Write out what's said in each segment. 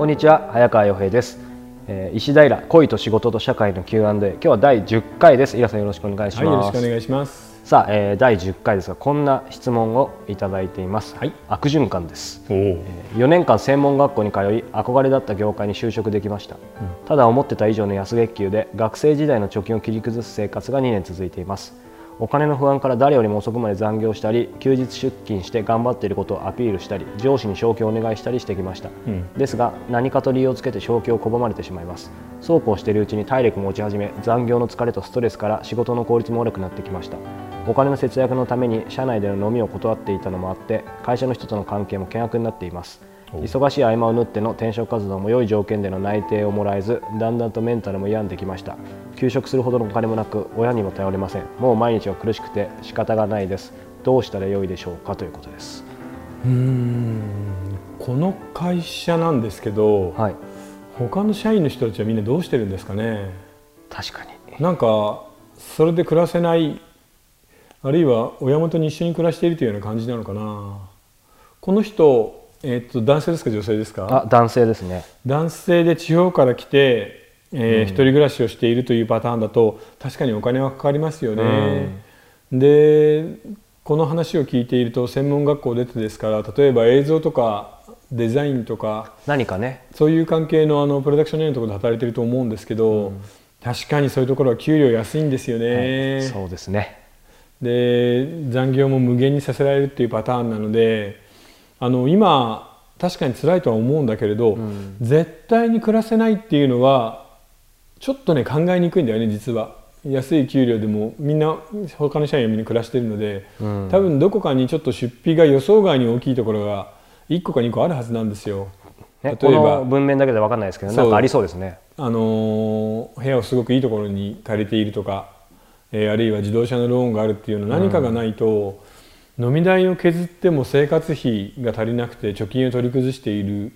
こんにちは早川洋平です、えー、石平恋と仕事と社会の Q&A 今日は第10回です。イラさんよろしくお願いします、はい、よろしくお願いします。さあ、えー、第10回ですがこんな質問をいただいています、はい、悪循環です。お、えー、4年間専門学校に通い憧れだった業界に就職できました、うん、ただ思ってた以上の安月給で学生時代の貯金を切り崩す生活が2年続いていますお金の不安から誰よりも遅くまで残業したり休日出勤して頑張っていることをアピールしたり上司に昇給をお願いしたりしてきました、うん、ですが何かと理由をつけて昇給を拒まれてしまいます。そうこうしているうちに体力も落ち始め残業の疲れとストレスから仕事の効率も悪くなってきました。お金の節約のために社内での飲みを断っていたのもあって会社の人との関係も険悪になっています忙しい合間を縫っての転職活動も良い条件での内定をもらえずだんだんとメンタルも病んできました。休職するほどのお金もなく親にも頼れません。もう毎日は苦しくて仕方がないです。どうしたらよいでしょうかということです。うん。この会社なんですけど、はい、他の社員の人たちはみんなどうしてるんですかね？確かに。なんかそれで暮らせないあるいは親元に一緒に暮らしているというような感じなのかな？この人えー、っと男性ですか女性ですか？あ男性ですね。男性で地方から来て、えー、うん、一人暮らしをしているというパターンだと確かにお金はかかりますよね、うん、でこの話を聞いていると専門学校出てですから例えば映像とかデザインとか何かね。そういう関係のあのプロダクションのところで働いてると思うんですけど、うん、確かにそういうところは給料安いんですよね、はい、そうですね。で残業も無限にさせられるっていうパターンなのであの今確かに辛いとは思うんだけれど、うん、絶対に暮らせないっていうのはちょっとね考えにくいんだよね実は。安い給料でもみんな他の社員はみんな暮らしてるので、うん、多分どこかにちょっと出費が予想外に大きいところが1個か2個あるはずなんですよ。ね、例えば文面だけで分かんないですけどなんかありそうですね。あの部屋をすごくいいところに借りているとか、えー、あるいは自動車のローンがあるっていうの何かがないと、飲み代を削っても生活費が足りなくて貯金を取り崩している。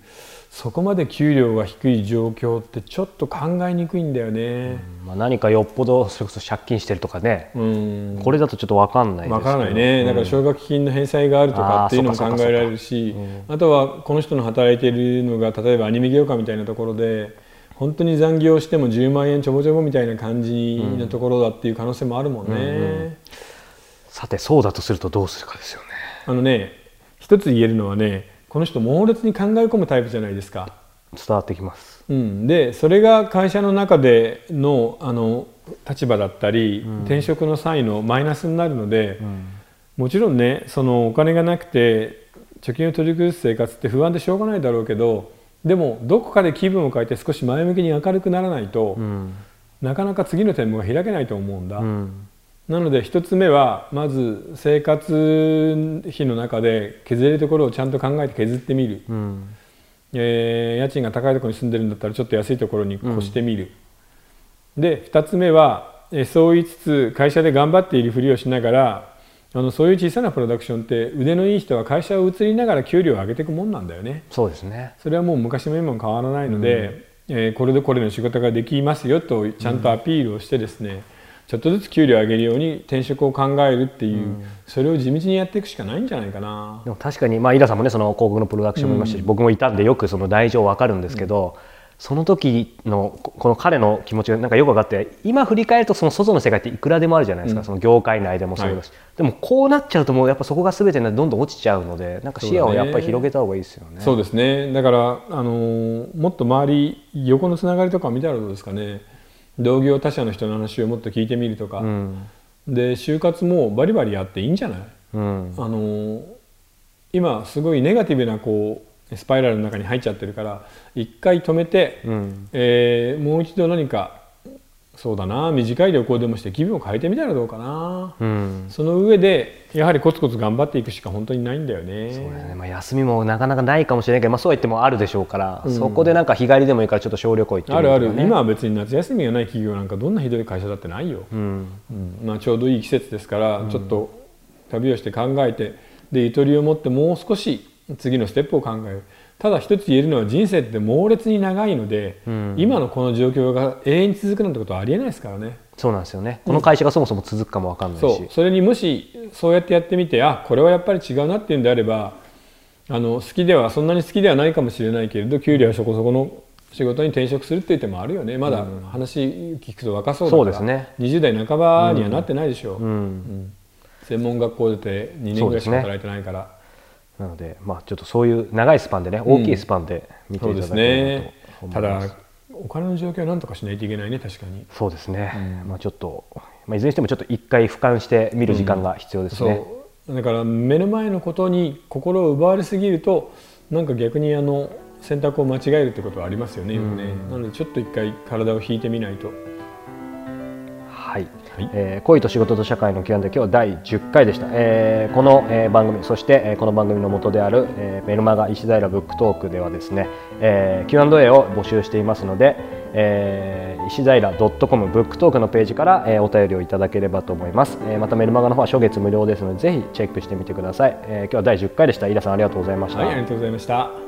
そこまで給料が低い状況ってちょっと考えにくいんだよね、うん、まあ、何かよっぽどそれこそ借金してるとかね、うん、これだとちょっと分かんない分からないね、だから奨学金の返済があるとかっていうのも考えられるしあとはこの人の働いているのが例えばアニメ業界みたいなところで本当に残業しても10万円ちょぼちょぼみたいな感じのところだっていう可能性もあるもんね。さてそうだとするとどうするかですよね。あのね一つ言えるのはねこの人猛烈に考え込むタイプじゃないですか。伝わってきます。うん、でそれが会社の中でのあの立場だったり、うん、転職の際のマイナスになるので、うん、もちろんねそのお金がなくて貯金を取り崩す生活って不安でしょうがないだろうけどでもどこかで気分を変えて少し前向きに明るくならないと、うん、なかなか次の展望が開けないと思うんだ。なので1つ目はまず生活費の中で削れるところをちゃんと考えて削ってみる、うん、えー、家賃が高いところに住んでるんだったらちょっと安いところに越してみる、うん、で2つ目はそう言いつつ会社で頑張っているふりをしながらあのそういう小さなプロダクションって腕のいい人は会社を移りながら給料を上げていくもんなんだよね。そうですね。それはもう昔も今も変わらないので、うん、えー、これでこれの仕事ができますよとちゃんとアピールをしてですね、ちょっとずつ給料を上げるように転職を考えるっていう、うん、それを地道にやっていくしかないんじゃないかな。でも確かに、まあ、井田さんもねその広告のプロダクションもいましたし、うん、僕もいたんでよくその大情分かるんですけど、うん、その時のこの彼の気持ちがなんかよく分かって今振り返るとその外の世界っていくらでもあるじゃないですか、その業界内でもそうだし、はい、でもこうなっちゃうともうやっぱそこが全てどんどん落ちちゃうのでなんか視野をやっぱり広げた方がいいですよね。そうですね。だからあのもっと周り横のつながりとか見たらどうですかね。同業他社の人の話をもっと聞いてみるとか、うん、で就活もバリバリやっていいんじゃない、うん、あの今すごいネガティブなこうスパイラルの中に入っちゃってるから一回止めて、うん、えー、もう一度何かそうだな。短い旅行でもして気分を変えてみたらどうかな、うん、その上でやはりコツコツ頑張っていくしか本当にないんだよね。そうだね、まあ、休みもなかなかないかもしれないけど、まあ、そうは言ってもあるでしょうから、うん、そこでなんか日帰りでもいいからちょっと小旅行行ってみる、ね、あるある。今は別に夏休みがない企業なんかどんなひどい会社だってないよ、うん、まあ、ちょうどいい季節ですからちょっと旅をして考えてでゆとりを持ってもう少し次のステップを考えるただ一つ言えるのは人生って猛烈に長いので、うん、今のこの状況が永遠に続くなんてことはありえないですからね。そうなんですよね。この会社がそもそも続くかもわかんないし、そう。それにもしそうやってやってみてあこれはやっぱり違うなっていうんであればあの好きではそんなに好きではないかもしれないけれど給料はそこそこの仕事に転職するっていう手もあるよね。まだ話聞くと若そうだから、そうですね、20代半ばにはなってないでしょ。う、うん。うん、専門学校出て2年ぐらいしか働いてないから、なので、まあ、ちょっとそういう長いスパンでね大きいスパンで見ていただければと思います,、ただお金の状況は何とかしないといけないね確かに。そうですね、まあ、ちょっと、まあ、いずれにしてもちょっと一回俯瞰して見る時間が必要ですね、だから目の前のことに心を奪われすぎるとなんか逆にあの選択を間違えるってことはありますよね,、ね。なのでちょっと一回体を引いてみないと。はい、はい、えー、恋と仕事と社会の Q&A 今日は第10回でした、えー、この、えー、番組そして、えー、この番組の元である、えー、メルマガ石平ブックトークではですね、えー、Q&A を募集していますので、えー、石平 .com ブックトークのページから、えー、お便りをいただければと思います、えー、またメルマガの方は初月無料ですのでぜひチェックしてみてください、えー、今日は第10回でした。飯田さんありがとうございました、はい、ありがとうございました